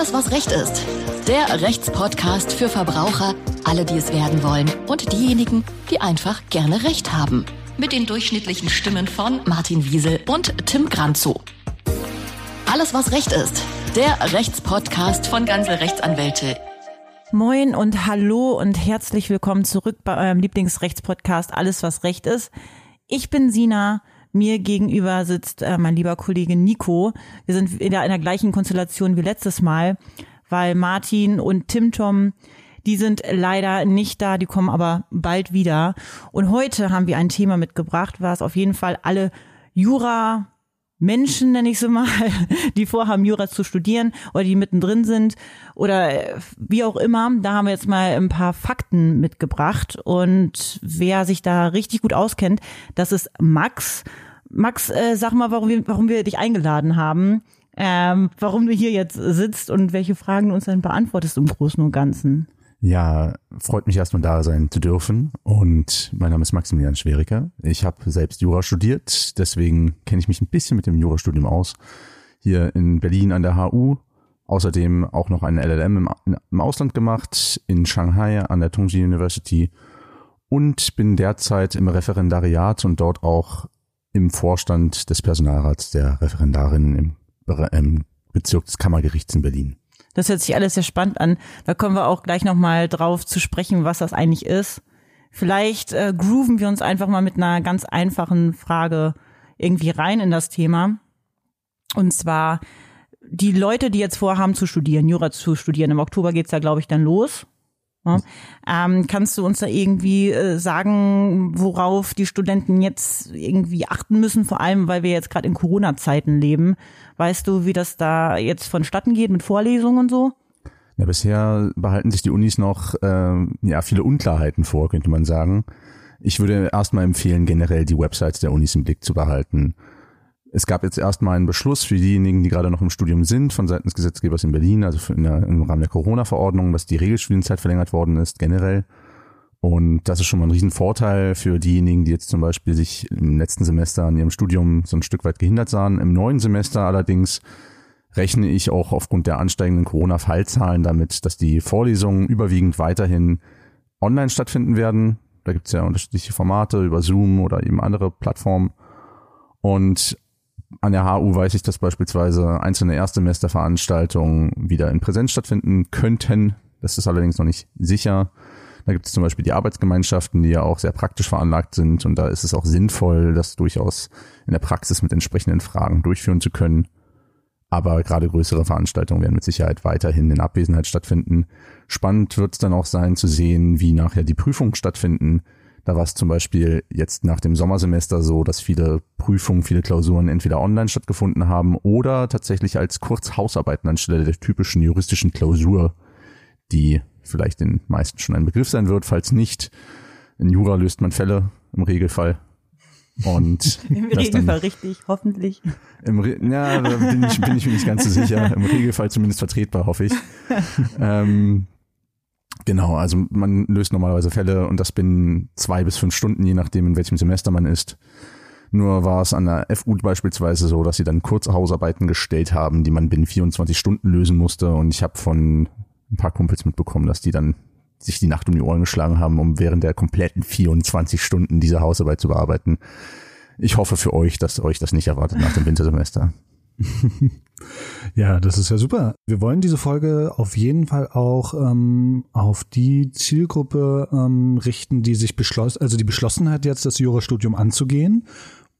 Alles, was Recht ist. Der Rechtspodcast für Verbraucher, alle, die es werden wollen und diejenigen, die einfach gerne Recht haben. Mit den durchschnittlichen Stimmen von Martin Wiesel und Tim Granzow. Alles, was Recht ist. Der Rechtspodcast von Ganze Rechtsanwälte. Moin und hallo und herzlich willkommen zurück bei eurem Lieblingsrechtspodcast Alles, was Recht ist. Ich bin Sina. Mir gegenüber sitzt äh, mein lieber Kollege Nico. Wir sind wieder in der gleichen Konstellation wie letztes Mal, weil Martin und Tim Tom, die sind leider nicht da, die kommen aber bald wieder. Und heute haben wir ein Thema mitgebracht, was auf jeden Fall alle Jura Menschen, nenne ich sie mal, die vorhaben, Jura zu studieren oder die mittendrin sind oder wie auch immer. Da haben wir jetzt mal ein paar Fakten mitgebracht. Und wer sich da richtig gut auskennt, das ist Max. Max, äh, sag mal, warum wir, warum wir dich eingeladen haben, ähm, warum du hier jetzt sitzt und welche Fragen du uns dann beantwortest im Großen und Ganzen. Ja, freut mich erstmal da sein zu dürfen. Und mein Name ist Maximilian Schweriker. Ich habe selbst Jura studiert, deswegen kenne ich mich ein bisschen mit dem Jurastudium aus. Hier in Berlin an der HU. Außerdem auch noch einen LLM im, im Ausland gemacht, in Shanghai an der Tongji University. Und bin derzeit im Referendariat und dort auch im Vorstand des Personalrats der Referendarinnen im, im Bezirk des Kammergerichts in Berlin. Das hört sich alles sehr spannend an. Da kommen wir auch gleich nochmal drauf zu sprechen, was das eigentlich ist. Vielleicht äh, grooven wir uns einfach mal mit einer ganz einfachen Frage irgendwie rein in das Thema. Und zwar die Leute, die jetzt vorhaben zu studieren, Jura zu studieren. Im Oktober geht's ja, glaube ich, dann los. Ja. Ähm, kannst du uns da irgendwie äh, sagen, worauf die Studenten jetzt irgendwie achten müssen, vor allem weil wir jetzt gerade in Corona-Zeiten leben? Weißt du, wie das da jetzt vonstatten geht mit Vorlesungen und so? Ja, bisher behalten sich die Unis noch äh, ja viele Unklarheiten vor, könnte man sagen. Ich würde erstmal empfehlen, generell die Websites der Unis im Blick zu behalten. Es gab jetzt erstmal einen Beschluss für diejenigen, die gerade noch im Studium sind, von Seiten des Gesetzgebers in Berlin, also der, im Rahmen der Corona-Verordnung, dass die Regelstudienzeit verlängert worden ist, generell. Und das ist schon mal ein Riesenvorteil für diejenigen, die jetzt zum Beispiel sich im letzten Semester an ihrem Studium so ein Stück weit gehindert sahen. Im neuen Semester allerdings rechne ich auch aufgrund der ansteigenden Corona-Fallzahlen damit, dass die Vorlesungen überwiegend weiterhin online stattfinden werden. Da gibt es ja unterschiedliche Formate über Zoom oder eben andere Plattformen. Und an der HU weiß ich, dass beispielsweise einzelne Erstsemesterveranstaltungen wieder in Präsenz stattfinden könnten. Das ist allerdings noch nicht sicher. Da gibt es zum Beispiel die Arbeitsgemeinschaften, die ja auch sehr praktisch veranlagt sind. Und da ist es auch sinnvoll, das durchaus in der Praxis mit entsprechenden Fragen durchführen zu können. Aber gerade größere Veranstaltungen werden mit Sicherheit weiterhin in Abwesenheit stattfinden. Spannend wird es dann auch sein zu sehen, wie nachher die Prüfungen stattfinden. Da war es zum Beispiel jetzt nach dem Sommersemester so, dass viele Prüfungen, viele Klausuren entweder online stattgefunden haben oder tatsächlich als Kurzhausarbeiten anstelle der typischen juristischen Klausur, die vielleicht den meisten schon ein Begriff sein wird. Falls nicht, in Jura löst man Fälle im Regelfall. Und Im Regelfall richtig, hoffentlich. Im Re ja, da bin ich, bin ich mir nicht ganz so sicher. Im Regelfall zumindest vertretbar, hoffe ich. ähm, Genau, also man löst normalerweise Fälle und das binnen zwei bis fünf Stunden, je nachdem, in welchem Semester man ist. Nur war es an der FU beispielsweise so, dass sie dann kurze Hausarbeiten gestellt haben, die man binnen 24 Stunden lösen musste. Und ich habe von ein paar Kumpels mitbekommen, dass die dann sich die Nacht um die Ohren geschlagen haben, um während der kompletten 24 Stunden diese Hausarbeit zu bearbeiten. Ich hoffe für euch, dass euch das nicht erwartet nach dem Wintersemester. Ja, das ist ja super. Wir wollen diese Folge auf jeden Fall auch ähm, auf die Zielgruppe ähm, richten, die sich beschlossen, also die beschlossen hat, jetzt das Jurastudium anzugehen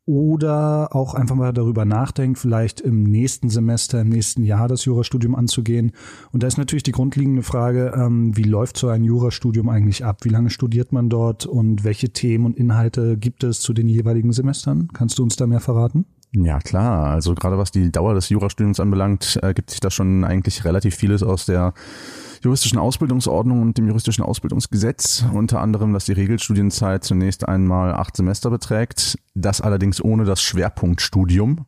oder auch einfach mal darüber nachdenkt, vielleicht im nächsten Semester, im nächsten Jahr das Jurastudium anzugehen. Und da ist natürlich die grundlegende Frage, ähm, wie läuft so ein Jurastudium eigentlich ab? Wie lange studiert man dort und welche Themen und Inhalte gibt es zu den jeweiligen Semestern? Kannst du uns da mehr verraten? Ja, klar. Also gerade was die Dauer des Jurastudiums anbelangt, ergibt sich da schon eigentlich relativ vieles aus der juristischen Ausbildungsordnung und dem juristischen Ausbildungsgesetz. Unter anderem, dass die Regelstudienzeit zunächst einmal acht Semester beträgt. Das allerdings ohne das Schwerpunktstudium,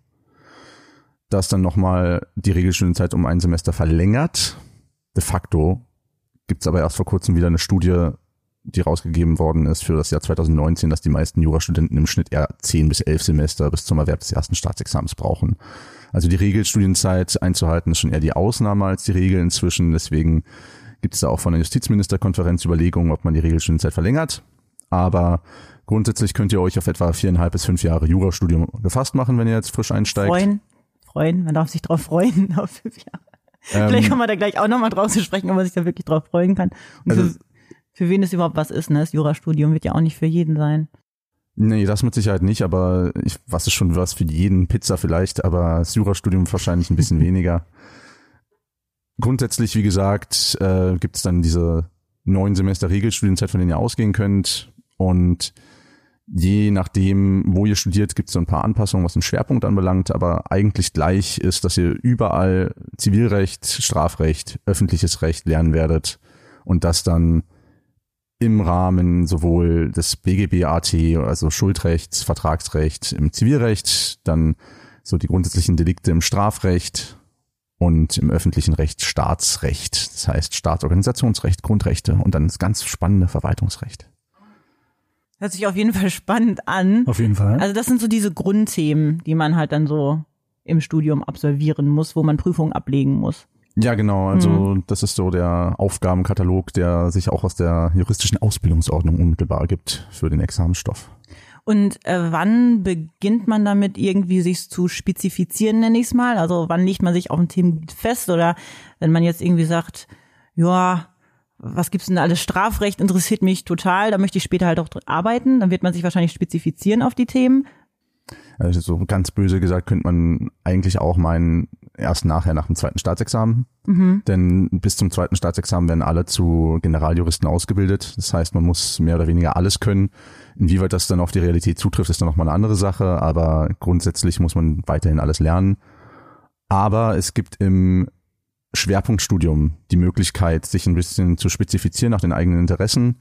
das dann nochmal die Regelstudienzeit um ein Semester verlängert. De facto gibt's aber erst vor kurzem wieder eine Studie die rausgegeben worden ist für das Jahr 2019, dass die meisten Jurastudenten im Schnitt eher zehn bis elf Semester bis zum Erwerb des ersten Staatsexamens brauchen. Also die Regelstudienzeit einzuhalten ist schon eher die Ausnahme als die Regel inzwischen. Deswegen gibt es da auch von der Justizministerkonferenz Überlegungen, ob man die Regelstudienzeit verlängert. Aber grundsätzlich könnt ihr euch auf etwa viereinhalb bis fünf Jahre Jurastudium gefasst machen, wenn ihr jetzt frisch einsteigt. Freuen, freuen, man darf sich drauf freuen auf fünf Jahre. Ähm, Vielleicht kommen wir da gleich auch nochmal drauf zu sprechen, ob man sich da wirklich drauf freuen kann. Und also, für, wen es überhaupt was ist, ne? Das Jurastudium wird ja auch nicht für jeden sein. Nee, das mit Sicherheit nicht, aber ich, was ist schon was für jeden Pizza vielleicht, aber das Jurastudium wahrscheinlich ein bisschen weniger. Grundsätzlich, wie gesagt, äh, gibt es dann diese neun Semester Regelstudienzeit, von denen ihr ausgehen könnt. Und je nachdem, wo ihr studiert, gibt es so ein paar Anpassungen, was den Schwerpunkt anbelangt, aber eigentlich gleich ist, dass ihr überall Zivilrecht, Strafrecht, öffentliches Recht lernen werdet und das dann im Rahmen sowohl des BGB-AT, also Schuldrechts, Vertragsrecht im Zivilrecht, dann so die grundsätzlichen Delikte im Strafrecht und im öffentlichen Recht Staatsrecht, das heißt Staatsorganisationsrecht, Grundrechte und dann das ganz spannende Verwaltungsrecht. Hört sich auf jeden Fall spannend an. Auf jeden Fall. Also das sind so diese Grundthemen, die man halt dann so im Studium absolvieren muss, wo man Prüfungen ablegen muss. Ja, genau. Also mhm. das ist so der Aufgabenkatalog, der sich auch aus der juristischen Ausbildungsordnung unmittelbar gibt für den Examenstoff. Und äh, wann beginnt man damit irgendwie sich zu spezifizieren, nenne ich es mal? Also wann legt man sich auf ein Themengebiet fest? Oder wenn man jetzt irgendwie sagt, ja, was gibt's denn alles? Strafrecht interessiert mich total, da möchte ich später halt auch arbeiten, dann wird man sich wahrscheinlich spezifizieren auf die Themen. Also so ganz böse gesagt könnte man eigentlich auch meinen, erst nachher nach dem zweiten Staatsexamen. Mhm. Denn bis zum zweiten Staatsexamen werden alle zu Generaljuristen ausgebildet. Das heißt, man muss mehr oder weniger alles können. Inwieweit das dann auf die Realität zutrifft, ist dann nochmal eine andere Sache. Aber grundsätzlich muss man weiterhin alles lernen. Aber es gibt im Schwerpunktstudium die Möglichkeit, sich ein bisschen zu spezifizieren nach den eigenen Interessen.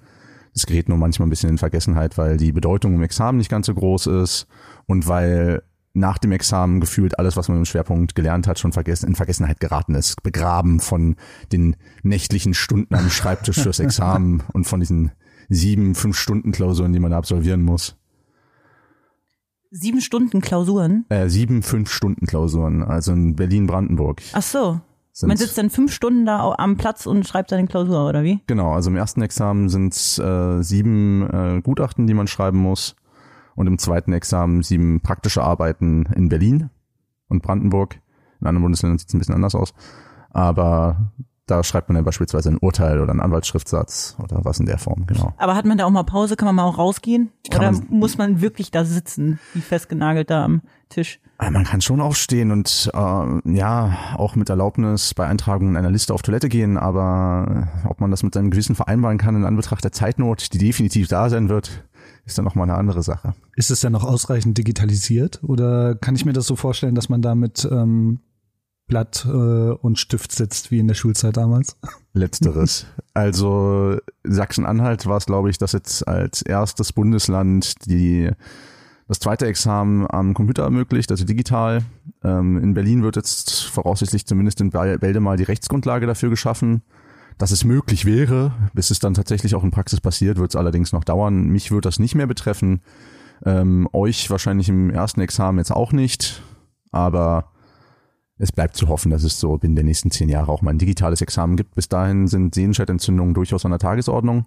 Das gerät nur manchmal ein bisschen in Vergessenheit, weil die Bedeutung im Examen nicht ganz so groß ist und weil nach dem Examen gefühlt alles, was man im Schwerpunkt gelernt hat, schon vergessen, in Vergessenheit geraten ist. Begraben von den nächtlichen Stunden am Schreibtisch fürs Examen und von diesen sieben, fünf Stunden Klausuren, die man absolvieren muss. Sieben Stunden Klausuren? Äh, sieben, fünf Stunden Klausuren, also in Berlin-Brandenburg. Ach so. Man sitzt dann fünf Stunden da am Platz und schreibt seine Klausur, oder wie? Genau, also im ersten Examen sind es äh, sieben äh, Gutachten, die man schreiben muss und im zweiten Examen sieben praktische Arbeiten in Berlin und Brandenburg. In anderen Bundesländern sieht es ein bisschen anders aus. Aber da schreibt man dann beispielsweise ein Urteil oder einen Anwaltsschriftsatz oder was in der Form, genau. Aber hat man da auch mal Pause? Kann man mal auch rausgehen? Kann oder man, muss man wirklich da sitzen, wie festgenagelt da am Tisch? Man kann schon aufstehen und äh, ja, auch mit Erlaubnis bei Eintragung in einer Liste auf Toilette gehen, aber ob man das mit seinem Gewissen vereinbaren kann in Anbetracht der Zeitnot, die definitiv da sein wird, ist dann nochmal eine andere Sache. Ist es denn noch ausreichend digitalisiert oder kann ich mir das so vorstellen, dass man damit ähm, Blatt äh, und Stift sitzt wie in der Schulzeit damals? Letzteres. Also Sachsen-Anhalt war es, glaube ich, das jetzt als erstes Bundesland die das zweite Examen am Computer ermöglicht, also digital. Ähm, in Berlin wird jetzt voraussichtlich zumindest in Bälde mal die Rechtsgrundlage dafür geschaffen dass es möglich wäre. Bis es dann tatsächlich auch in Praxis passiert, wird es allerdings noch dauern. Mich wird das nicht mehr betreffen. Ähm, euch wahrscheinlich im ersten Examen jetzt auch nicht. Aber es bleibt zu hoffen, dass es so binnen der nächsten zehn Jahre auch mal ein digitales Examen gibt. Bis dahin sind Sehenscheidentzündungen durchaus an der Tagesordnung.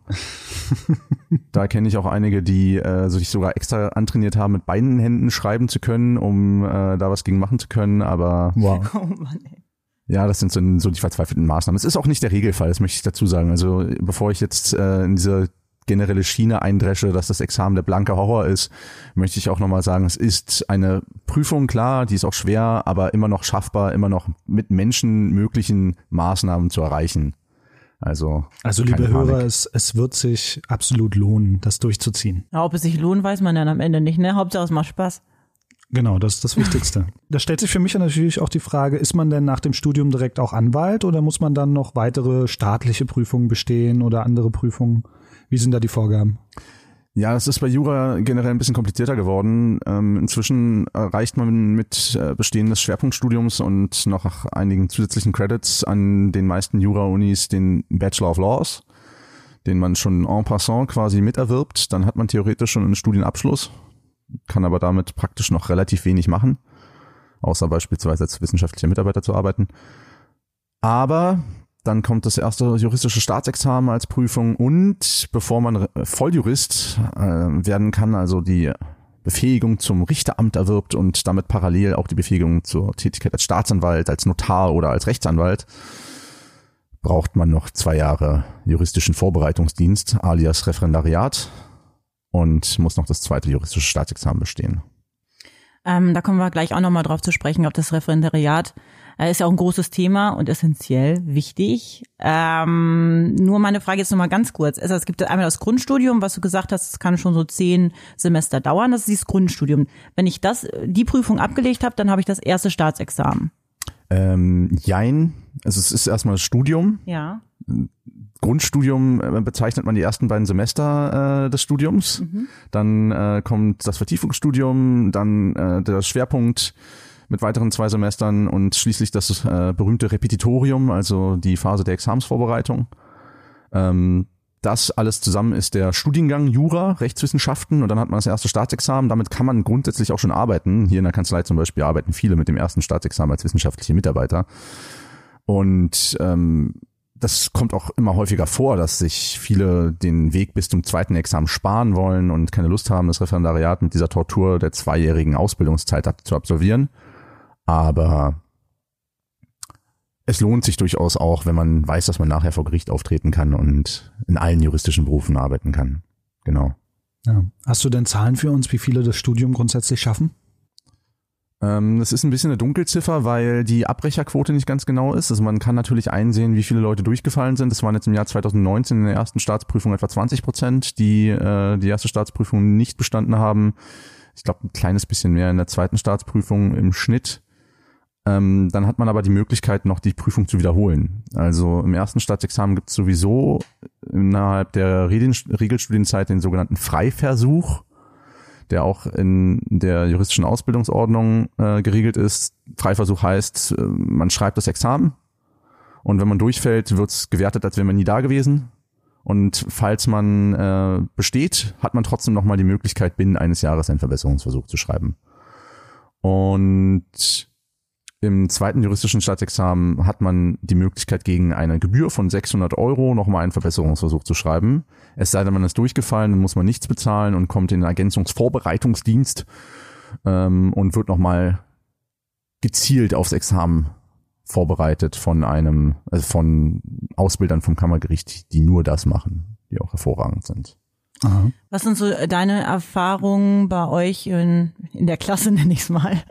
da kenne ich auch einige, die äh, sich sogar extra antrainiert haben, mit beiden Händen schreiben zu können, um äh, da was gegen machen zu können. Aber wow. oh Mann, ey. Ja, das sind so, so die verzweifelten Maßnahmen. Es ist auch nicht der Regelfall, das möchte ich dazu sagen. Also bevor ich jetzt äh, in diese generelle Schiene eindresche, dass das Examen der blanke Horror ist, möchte ich auch nochmal sagen, es ist eine Prüfung, klar, die ist auch schwer, aber immer noch schaffbar, immer noch mit menschenmöglichen Maßnahmen zu erreichen. Also, also liebe Hörer, es, es wird sich absolut lohnen, das durchzuziehen. Ja, ob es sich lohnt, weiß man dann am Ende nicht, ne? Hauptsache es macht Spaß. Genau, das ist das Wichtigste. da stellt sich für mich natürlich auch die Frage, ist man denn nach dem Studium direkt auch Anwalt oder muss man dann noch weitere staatliche Prüfungen bestehen oder andere Prüfungen? Wie sind da die Vorgaben? Ja, es ist bei Jura generell ein bisschen komplizierter geworden. Ähm, inzwischen erreicht man mit äh, Bestehen des Schwerpunktstudiums und noch einigen zusätzlichen Credits an den meisten Jura-Unis den Bachelor of Laws. den man schon en passant quasi miterwirbt. Dann hat man theoretisch schon einen Studienabschluss, kann aber damit praktisch noch relativ wenig machen, außer beispielsweise als wissenschaftlicher Mitarbeiter zu arbeiten. Aber dann kommt das erste juristische Staatsexamen als Prüfung und bevor man Volljurist äh, werden kann, also die Befähigung zum Richteramt erwirbt und damit parallel auch die Befähigung zur Tätigkeit als Staatsanwalt, als Notar oder als Rechtsanwalt, braucht man noch zwei Jahre juristischen Vorbereitungsdienst alias Referendariat und muss noch das zweite juristische Staatsexamen bestehen. Ähm, da kommen wir gleich auch nochmal drauf zu sprechen, ob das Referendariat äh, ist ja auch ein großes Thema und essentiell wichtig. Ähm, nur meine Frage jetzt nochmal ganz kurz. Also es gibt einmal das Grundstudium, was du gesagt hast, es kann schon so zehn Semester dauern. Das ist dieses Grundstudium. Wenn ich das, die Prüfung abgelegt habe, dann habe ich das erste Staatsexamen. Ähm, jein. Also es ist erstmal das Studium. Ja. Grundstudium äh, bezeichnet man die ersten beiden Semester äh, des Studiums. Mhm. Dann äh, kommt das Vertiefungsstudium, dann äh, der Schwerpunkt mit weiteren zwei Semestern und schließlich das äh, berühmte Repetitorium, also die Phase der Examsvorbereitung. Ähm, das alles zusammen ist der Studiengang Jura, Rechtswissenschaften und dann hat man das erste Staatsexamen. Damit kann man grundsätzlich auch schon arbeiten. Hier in der Kanzlei zum Beispiel arbeiten viele mit dem ersten Staatsexamen als wissenschaftliche Mitarbeiter. Und ähm, das kommt auch immer häufiger vor, dass sich viele den Weg bis zum zweiten Examen sparen wollen und keine Lust haben, das Referendariat mit dieser Tortur der zweijährigen Ausbildungszeit zu absolvieren. Aber es lohnt sich durchaus auch, wenn man weiß, dass man nachher vor Gericht auftreten kann und in allen juristischen Berufen arbeiten kann. Genau. Ja. Hast du denn Zahlen für uns, wie viele das Studium grundsätzlich schaffen? Ähm, das ist ein bisschen eine Dunkelziffer, weil die Abbrecherquote nicht ganz genau ist. Also man kann natürlich einsehen, wie viele Leute durchgefallen sind. Das waren jetzt im Jahr 2019 in der ersten Staatsprüfung etwa 20 Prozent, die äh, die erste Staatsprüfung nicht bestanden haben. Ich glaube, ein kleines bisschen mehr in der zweiten Staatsprüfung im Schnitt. Ähm, dann hat man aber die Möglichkeit, noch die Prüfung zu wiederholen. Also im ersten Staatsexamen gibt es sowieso innerhalb der Regelstudienzeit den sogenannten Freiversuch, der auch in der juristischen Ausbildungsordnung äh, geregelt ist. Freiversuch heißt, äh, man schreibt das Examen und wenn man durchfällt, wird es gewertet, als wäre man nie da gewesen. Und falls man äh, besteht, hat man trotzdem nochmal die Möglichkeit, binnen eines Jahres einen Verbesserungsversuch zu schreiben. Und im zweiten juristischen Staatsexamen hat man die Möglichkeit, gegen eine Gebühr von 600 Euro nochmal einen Verbesserungsversuch zu schreiben. Es sei denn, man ist durchgefallen, dann muss man nichts bezahlen und kommt in den Ergänzungsvorbereitungsdienst ähm, und wird nochmal gezielt aufs Examen vorbereitet von einem, also von Ausbildern vom Kammergericht, die nur das machen, die auch hervorragend sind. Aha. Was sind so deine Erfahrungen bei euch in, in der Klasse, nenne ich es mal?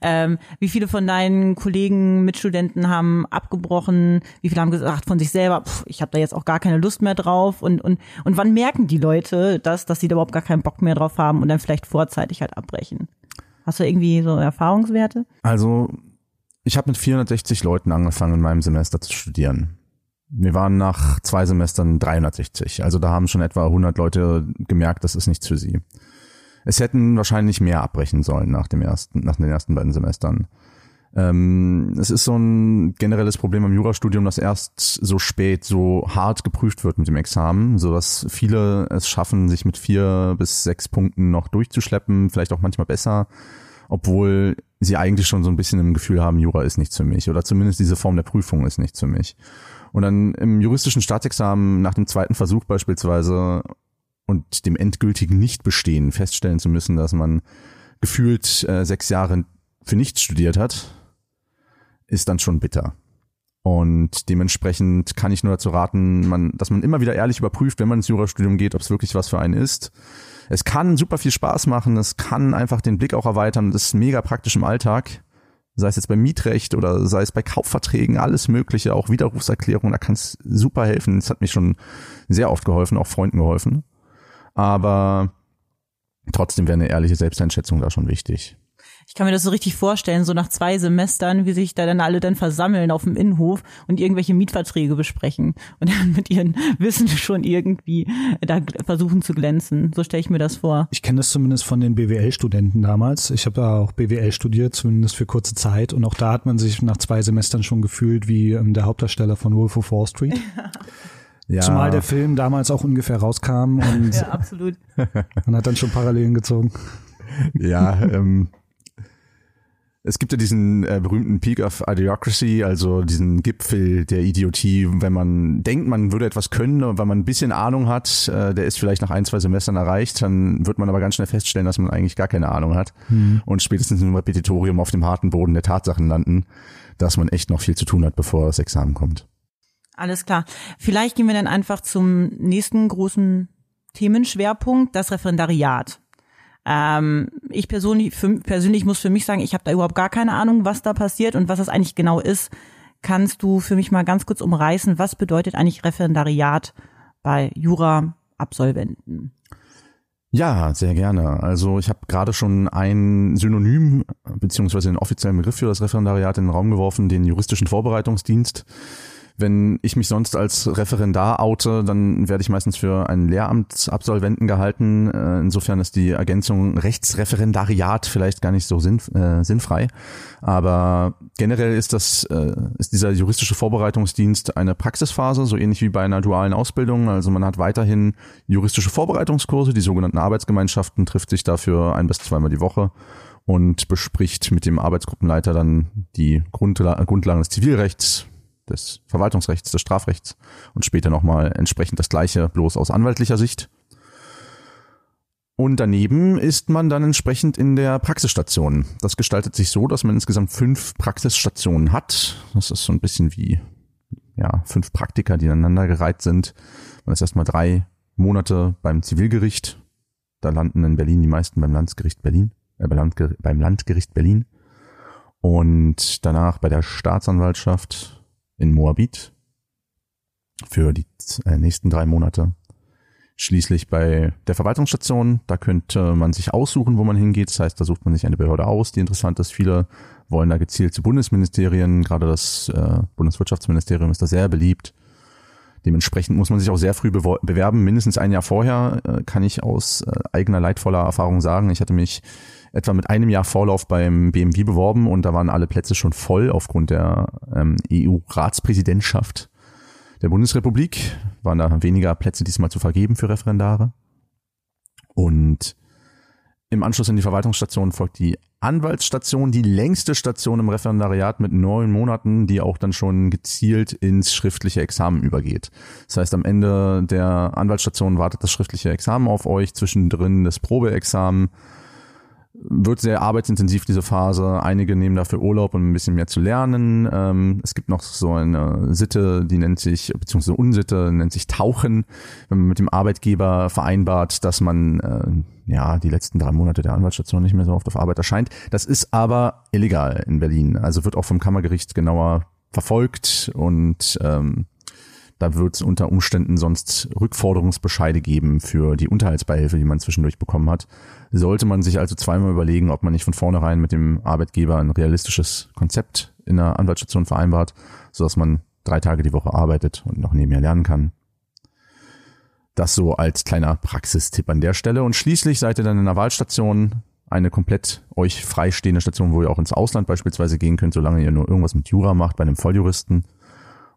Ähm, wie viele von deinen Kollegen, Mitstudenten haben abgebrochen? Wie viele haben gesagt von sich selber, pff, ich habe da jetzt auch gar keine Lust mehr drauf? Und, und, und wann merken die Leute das, dass sie da überhaupt gar keinen Bock mehr drauf haben und dann vielleicht vorzeitig halt abbrechen? Hast du irgendwie so Erfahrungswerte? Also ich habe mit 460 Leuten angefangen in meinem Semester zu studieren. Wir waren nach zwei Semestern 360. Also da haben schon etwa 100 Leute gemerkt, das ist nichts für sie. Es hätten wahrscheinlich mehr abbrechen sollen nach dem ersten, nach den ersten beiden Semestern. Ähm, es ist so ein generelles Problem im Jurastudium, dass erst so spät so hart geprüft wird mit dem Examen, so dass viele es schaffen, sich mit vier bis sechs Punkten noch durchzuschleppen, vielleicht auch manchmal besser, obwohl sie eigentlich schon so ein bisschen im Gefühl haben, Jura ist nichts für mich oder zumindest diese Form der Prüfung ist nichts für mich. Und dann im juristischen Staatsexamen nach dem zweiten Versuch beispielsweise und dem endgültigen Nichtbestehen feststellen zu müssen, dass man gefühlt äh, sechs Jahre für nichts studiert hat, ist dann schon bitter. Und dementsprechend kann ich nur dazu raten, man, dass man immer wieder ehrlich überprüft, wenn man ins Jurastudium geht, ob es wirklich was für einen ist. Es kann super viel Spaß machen, es kann einfach den Blick auch erweitern, das ist mega praktisch im Alltag. Sei es jetzt beim Mietrecht oder sei es bei Kaufverträgen, alles Mögliche, auch Widerrufserklärungen, da kann es super helfen. Es hat mich schon sehr oft geholfen, auch Freunden geholfen. Aber trotzdem wäre eine ehrliche Selbsteinschätzung da schon wichtig. Ich kann mir das so richtig vorstellen, so nach zwei Semestern, wie sich da dann alle dann versammeln auf dem Innenhof und irgendwelche Mietverträge besprechen und dann mit ihren Wissen schon irgendwie da versuchen zu glänzen. So stelle ich mir das vor. Ich kenne das zumindest von den BWL-Studenten damals. Ich habe ja auch BWL studiert, zumindest für kurze Zeit. Und auch da hat man sich nach zwei Semestern schon gefühlt wie ähm, der Hauptdarsteller von Wolf of Wall Street. Ja. Ja. Zumal der Film damals auch ungefähr rauskam und ja, absolut. man hat dann schon Parallelen gezogen. Ja, ähm, es gibt ja diesen äh, berühmten Peak of Idiocracy, also diesen Gipfel der Idiotie, wenn man denkt, man würde etwas können und wenn man ein bisschen Ahnung hat, äh, der ist vielleicht nach ein, zwei Semestern erreicht, dann wird man aber ganz schnell feststellen, dass man eigentlich gar keine Ahnung hat mhm. und spätestens im Repetitorium auf dem harten Boden der Tatsachen landen, dass man echt noch viel zu tun hat, bevor das Examen kommt. Alles klar. Vielleicht gehen wir dann einfach zum nächsten großen Themenschwerpunkt, das Referendariat. Ähm, ich persönlich, für, persönlich muss für mich sagen, ich habe da überhaupt gar keine Ahnung, was da passiert und was das eigentlich genau ist. Kannst du für mich mal ganz kurz umreißen, was bedeutet eigentlich Referendariat bei Jura-Absolventen? Ja, sehr gerne. Also ich habe gerade schon ein Synonym beziehungsweise den offiziellen Begriff für das Referendariat in den Raum geworfen, den juristischen Vorbereitungsdienst. Wenn ich mich sonst als Referendar oute, dann werde ich meistens für einen Lehramtsabsolventen gehalten. Äh, insofern ist die Ergänzung Rechtsreferendariat vielleicht gar nicht so sinn, äh, sinnfrei. Aber generell ist das, äh, ist dieser juristische Vorbereitungsdienst eine Praxisphase, so ähnlich wie bei einer dualen Ausbildung. Also man hat weiterhin juristische Vorbereitungskurse, die sogenannten Arbeitsgemeinschaften, trifft sich dafür ein bis zweimal die Woche und bespricht mit dem Arbeitsgruppenleiter dann die Grundla Grundlagen des Zivilrechts, des Verwaltungsrechts, des Strafrechts und später nochmal entsprechend das gleiche, bloß aus anwaltlicher Sicht. Und daneben ist man dann entsprechend in der Praxisstation. Das gestaltet sich so, dass man insgesamt fünf Praxisstationen hat. Das ist so ein bisschen wie ja, fünf Praktiker, die ineinander gereiht sind. Man ist erstmal drei Monate beim Zivilgericht. Da landen in Berlin die meisten beim Landgericht Berlin, äh, beim Landgericht Berlin. Und danach bei der Staatsanwaltschaft in Moabit für die äh, nächsten drei Monate. Schließlich bei der Verwaltungsstation, da könnte man sich aussuchen, wo man hingeht. Das heißt, da sucht man sich eine Behörde aus, die interessant ist. Viele wollen da gezielt zu Bundesministerien. Gerade das äh, Bundeswirtschaftsministerium ist da sehr beliebt. Dementsprechend muss man sich auch sehr früh bewerben. Mindestens ein Jahr vorher äh, kann ich aus äh, eigener leidvoller Erfahrung sagen. Ich hatte mich etwa mit einem Jahr Vorlauf beim BMW beworben und da waren alle Plätze schon voll aufgrund der ähm, EU-Ratspräsidentschaft der Bundesrepublik. Waren da weniger Plätze diesmal zu vergeben für Referendare. Und im Anschluss an die Verwaltungsstation folgt die Anwaltsstation, die längste Station im Referendariat mit neun Monaten, die auch dann schon gezielt ins schriftliche Examen übergeht. Das heißt, am Ende der Anwaltsstation wartet das schriftliche Examen auf euch, zwischendrin das Probeexamen, wird sehr arbeitsintensiv diese Phase. Einige nehmen dafür Urlaub, um ein bisschen mehr zu lernen. Ähm, es gibt noch so eine Sitte, die nennt sich, beziehungsweise Unsitte, nennt sich Tauchen, wenn man mit dem Arbeitgeber vereinbart, dass man äh, ja die letzten drei Monate der Anwaltsstation nicht mehr so oft auf Arbeit erscheint. Das ist aber illegal in Berlin. Also wird auch vom Kammergericht genauer verfolgt und ähm, da wird es unter Umständen sonst Rückforderungsbescheide geben für die Unterhaltsbeihilfe, die man zwischendurch bekommen hat. Sollte man sich also zweimal überlegen, ob man nicht von vornherein mit dem Arbeitgeber ein realistisches Konzept in der Anwaltsstation vereinbart, sodass man drei Tage die Woche arbeitet und noch nebenher lernen kann. Das so als kleiner Praxistipp an der Stelle. Und schließlich seid ihr dann in einer Wahlstation, eine komplett euch freistehende Station, wo ihr auch ins Ausland beispielsweise gehen könnt, solange ihr nur irgendwas mit Jura macht, bei einem Volljuristen.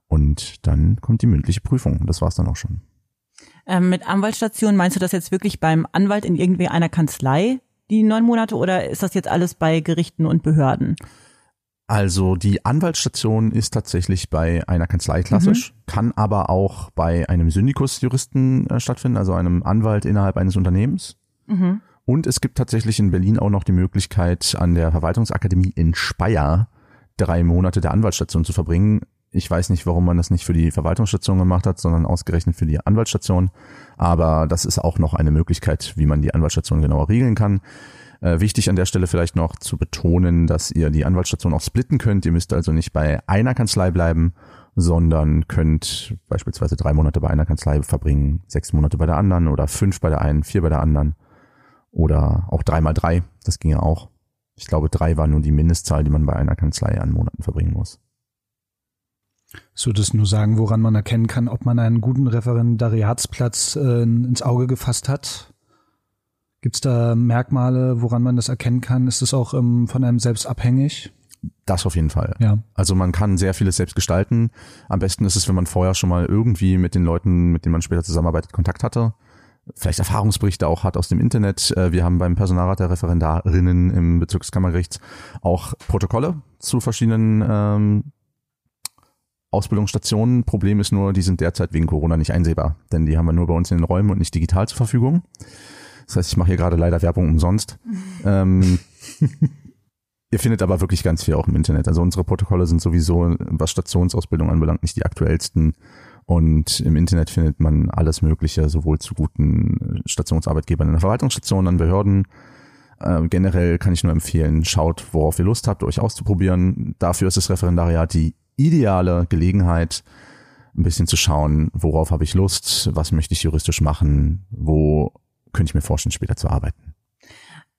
Und dann kommt die mündliche Prüfung. Das war's dann auch schon. Ähm, mit Anwaltsstation meinst du das jetzt wirklich beim Anwalt in irgendwie einer Kanzlei, die neun Monate, oder ist das jetzt alles bei Gerichten und Behörden? Also die Anwaltsstation ist tatsächlich bei einer Kanzlei klassisch, mhm. kann aber auch bei einem Syndikusjuristen äh, stattfinden, also einem Anwalt innerhalb eines Unternehmens. Mhm. Und es gibt tatsächlich in Berlin auch noch die Möglichkeit, an der Verwaltungsakademie in Speyer drei Monate der Anwaltsstation zu verbringen. Ich weiß nicht, warum man das nicht für die Verwaltungsstation gemacht hat, sondern ausgerechnet für die Anwaltsstation. Aber das ist auch noch eine Möglichkeit, wie man die Anwaltsstation genauer regeln kann. Äh, wichtig an der Stelle vielleicht noch zu betonen, dass ihr die Anwaltsstation auch splitten könnt. Ihr müsst also nicht bei einer Kanzlei bleiben, sondern könnt beispielsweise drei Monate bei einer Kanzlei verbringen, sechs Monate bei der anderen oder fünf bei der einen, vier bei der anderen oder auch drei mal drei. Das ging ja auch. Ich glaube, drei war nur die Mindestzahl, die man bei einer Kanzlei an Monaten verbringen muss. So das nur sagen, woran man erkennen kann, ob man einen guten Referendariatsplatz äh, ins Auge gefasst hat? Gibt es da Merkmale, woran man das erkennen kann? Ist es auch ähm, von einem selbst abhängig? Das auf jeden Fall. Ja. Also man kann sehr vieles selbst gestalten. Am besten ist es, wenn man vorher schon mal irgendwie mit den Leuten, mit denen man später zusammenarbeitet, Kontakt hatte. Vielleicht Erfahrungsberichte auch hat aus dem Internet. Äh, wir haben beim Personalrat der Referendarinnen im Bezirkskammergericht auch Protokolle zu verschiedenen ähm, Ausbildungsstationen. Problem ist nur, die sind derzeit wegen Corona nicht einsehbar, denn die haben wir nur bei uns in den Räumen und nicht digital zur Verfügung. Das heißt, ich mache hier gerade leider Werbung umsonst. ähm, ihr findet aber wirklich ganz viel auch im Internet. Also unsere Protokolle sind sowieso, was Stationsausbildung anbelangt, nicht die aktuellsten. Und im Internet findet man alles Mögliche, sowohl zu guten Stationsarbeitgebern in der Verwaltungsstation, an Behörden. Äh, generell kann ich nur empfehlen, schaut, worauf ihr Lust habt, euch auszuprobieren. Dafür ist das Referendariat die ideale Gelegenheit, ein bisschen zu schauen, worauf habe ich Lust, was möchte ich juristisch machen, wo könnte ich mir vorstellen, später zu arbeiten.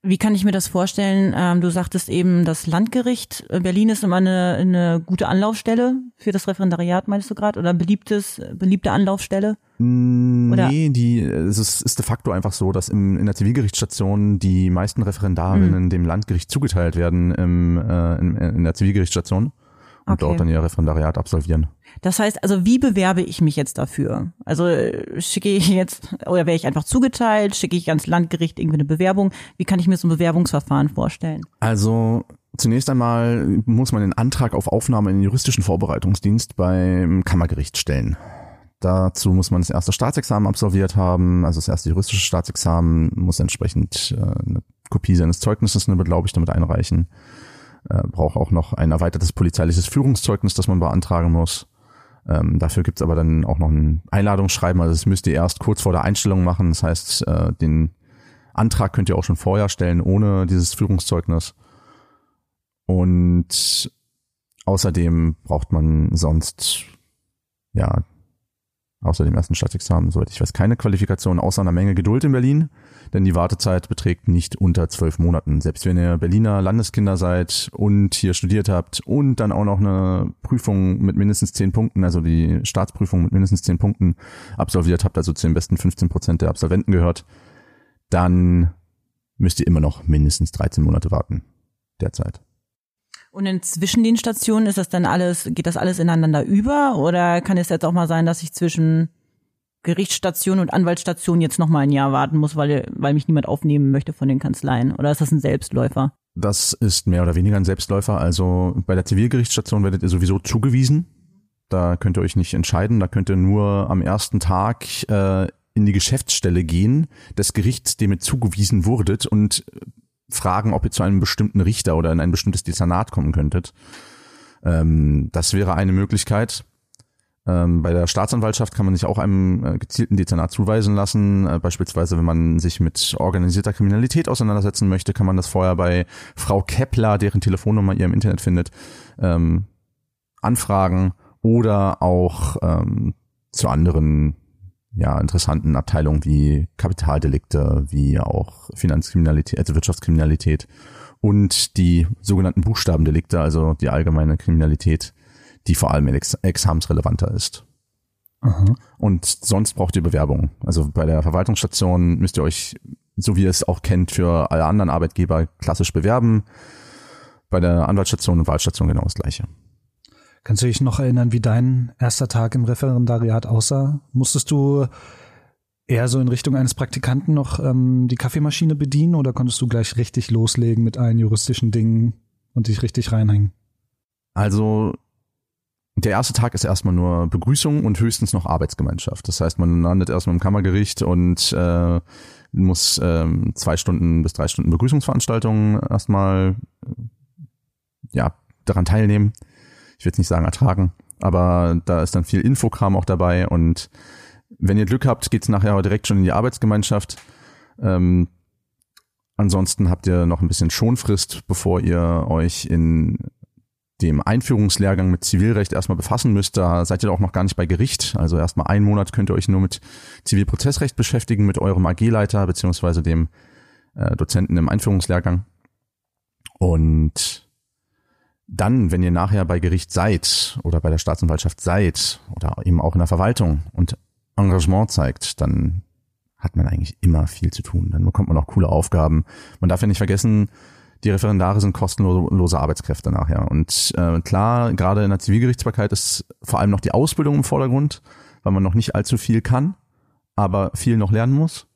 Wie kann ich mir das vorstellen? Ähm, du sagtest eben, das Landgericht Berlin ist immer eine, eine gute Anlaufstelle für das Referendariat, meinst du gerade? Oder beliebtes, beliebte Anlaufstelle? Oder? Nee, die, es ist, ist de facto einfach so, dass im, in der Zivilgerichtsstation die meisten Referendarinnen mhm. dem Landgericht zugeteilt werden im, äh, in, in der Zivilgerichtsstation und okay. dort dann ihr Referendariat absolvieren. Das heißt, also wie bewerbe ich mich jetzt dafür? Also schicke ich jetzt, oder wäre ich einfach zugeteilt, schicke ich ans Landgericht irgendwie eine Bewerbung? Wie kann ich mir so ein Bewerbungsverfahren vorstellen? Also zunächst einmal muss man den Antrag auf Aufnahme in den juristischen Vorbereitungsdienst beim Kammergericht stellen. Dazu muss man das erste Staatsexamen absolviert haben, also das erste juristische Staatsexamen muss entsprechend äh, eine Kopie seines Zeugnisses, eine Beglaubigte mit einreichen äh, braucht auch noch ein erweitertes polizeiliches Führungszeugnis, das man beantragen muss. Ähm, dafür gibt's aber dann auch noch ein Einladungsschreiben, also das müsst ihr erst kurz vor der Einstellung machen. Das heißt, äh, den Antrag könnt ihr auch schon vorher stellen, ohne dieses Führungszeugnis. Und außerdem braucht man sonst ja außer dem ersten Staatsexamen, soweit ich weiß, keine Qualifikation, außer einer Menge Geduld in Berlin, denn die Wartezeit beträgt nicht unter zwölf Monaten. Selbst wenn ihr Berliner Landeskinder seid und hier studiert habt und dann auch noch eine Prüfung mit mindestens zehn Punkten, also die Staatsprüfung mit mindestens zehn Punkten absolviert habt, also zu den besten 15 Prozent der Absolventen gehört, dann müsst ihr immer noch mindestens 13 Monate warten derzeit. Und inzwischen den Stationen ist das dann alles, geht das alles ineinander über? Oder kann es jetzt auch mal sein, dass ich zwischen Gerichtsstation und Anwaltsstation jetzt noch mal ein Jahr warten muss, weil, weil mich niemand aufnehmen möchte von den Kanzleien? Oder ist das ein Selbstläufer? Das ist mehr oder weniger ein Selbstläufer. Also bei der Zivilgerichtsstation werdet ihr sowieso zugewiesen. Da könnt ihr euch nicht entscheiden. Da könnt ihr nur am ersten Tag äh, in die Geschäftsstelle gehen des Gerichts, dem ihr zugewiesen wurdet und fragen, ob ihr zu einem bestimmten Richter oder in ein bestimmtes Dezernat kommen könntet. Ähm, das wäre eine Möglichkeit. Ähm, bei der Staatsanwaltschaft kann man sich auch einem äh, gezielten Dezernat zuweisen lassen. Äh, beispielsweise, wenn man sich mit organisierter Kriminalität auseinandersetzen möchte, kann man das vorher bei Frau Kepler, deren Telefonnummer ihr im Internet findet, ähm, anfragen oder auch ähm, zu anderen ja, interessanten Abteilungen wie Kapitaldelikte, wie auch Finanzkriminalität, also Wirtschaftskriminalität und die sogenannten Buchstabendelikte, also die allgemeine Kriminalität, die vor allem ex examensrelevanter ist. Aha. Und sonst braucht ihr Bewerbung. Also bei der Verwaltungsstation müsst ihr euch, so wie ihr es auch kennt, für alle anderen Arbeitgeber klassisch bewerben. Bei der Anwaltsstation und Wahlstation genau das gleiche. Kannst du dich noch erinnern, wie dein erster Tag im Referendariat aussah? Musstest du eher so in Richtung eines Praktikanten noch ähm, die Kaffeemaschine bedienen oder konntest du gleich richtig loslegen mit allen juristischen Dingen und dich richtig reinhängen? Also der erste Tag ist erstmal nur Begrüßung und höchstens noch Arbeitsgemeinschaft. Das heißt, man landet erstmal im Kammergericht und äh, muss ähm, zwei Stunden bis drei Stunden Begrüßungsveranstaltungen erstmal ja daran teilnehmen ich will jetzt nicht sagen ertragen, aber da ist dann viel Infokram auch dabei und wenn ihr Glück habt, geht's nachher direkt schon in die Arbeitsgemeinschaft. Ähm, ansonsten habt ihr noch ein bisschen Schonfrist, bevor ihr euch in dem Einführungslehrgang mit Zivilrecht erstmal befassen müsst. Da seid ihr auch noch gar nicht bei Gericht. Also erstmal einen Monat könnt ihr euch nur mit Zivilprozessrecht beschäftigen, mit eurem AG-Leiter beziehungsweise dem äh, Dozenten im Einführungslehrgang. Und dann, wenn ihr nachher bei Gericht seid oder bei der Staatsanwaltschaft seid oder eben auch in der Verwaltung und Engagement zeigt, dann hat man eigentlich immer viel zu tun. Dann bekommt man auch coole Aufgaben. Man darf ja nicht vergessen, die Referendare sind kostenlose Arbeitskräfte nachher. Und äh, klar, gerade in der Zivilgerichtsbarkeit ist vor allem noch die Ausbildung im Vordergrund, weil man noch nicht allzu viel kann, aber viel noch lernen muss.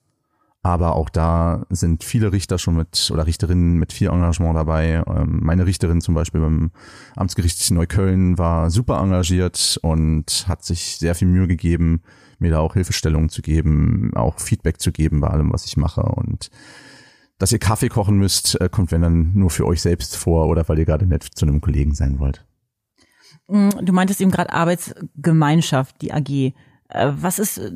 Aber auch da sind viele Richter schon mit oder Richterinnen mit viel Engagement dabei. Ähm, meine Richterin zum Beispiel beim Amtsgericht Neukölln war super engagiert und hat sich sehr viel Mühe gegeben, mir da auch Hilfestellungen zu geben, auch Feedback zu geben bei allem, was ich mache. Und dass ihr Kaffee kochen müsst, äh, kommt wenn dann nur für euch selbst vor oder weil ihr gerade nett zu einem Kollegen sein wollt. Mm, du meintest eben gerade Arbeitsgemeinschaft, die AG. Äh, was ist äh,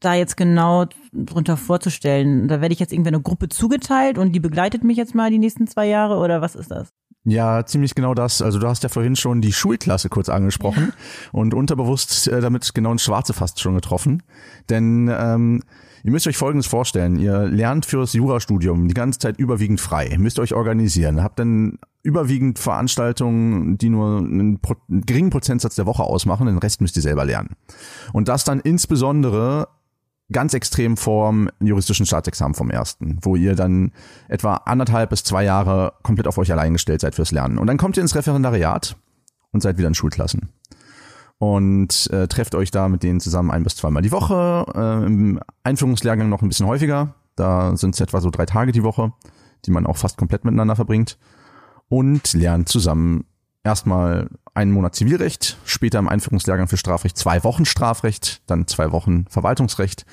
da jetzt genau drunter vorzustellen? Da werde ich jetzt irgendwie eine Gruppe zugeteilt und die begleitet mich jetzt mal die nächsten zwei Jahre oder was ist das? Ja, ziemlich genau das. Also du hast ja vorhin schon die Schulklasse kurz angesprochen ja. und unterbewusst äh, damit genau ins Schwarze fast schon getroffen. Denn ähm, Ihr müsst euch Folgendes vorstellen. Ihr lernt fürs Jurastudium die ganze Zeit überwiegend frei. Ihr müsst euch organisieren. Habt dann überwiegend Veranstaltungen, die nur einen, Pro einen geringen Prozentsatz der Woche ausmachen. Den Rest müsst ihr selber lernen. Und das dann insbesondere ganz extrem vorm juristischen Staatsexamen vom ersten, wo ihr dann etwa anderthalb bis zwei Jahre komplett auf euch allein gestellt seid fürs Lernen. Und dann kommt ihr ins Referendariat und seid wieder in Schulklassen und äh, trefft euch da mit denen zusammen ein bis zweimal die Woche. Äh, Im Einführungslehrgang noch ein bisschen häufiger. Da sind es etwa so drei Tage die Woche, die man auch fast komplett miteinander verbringt. Und lernt zusammen erstmal einen Monat Zivilrecht, später im Einführungslehrgang für Strafrecht zwei Wochen Strafrecht, dann zwei Wochen Verwaltungsrecht.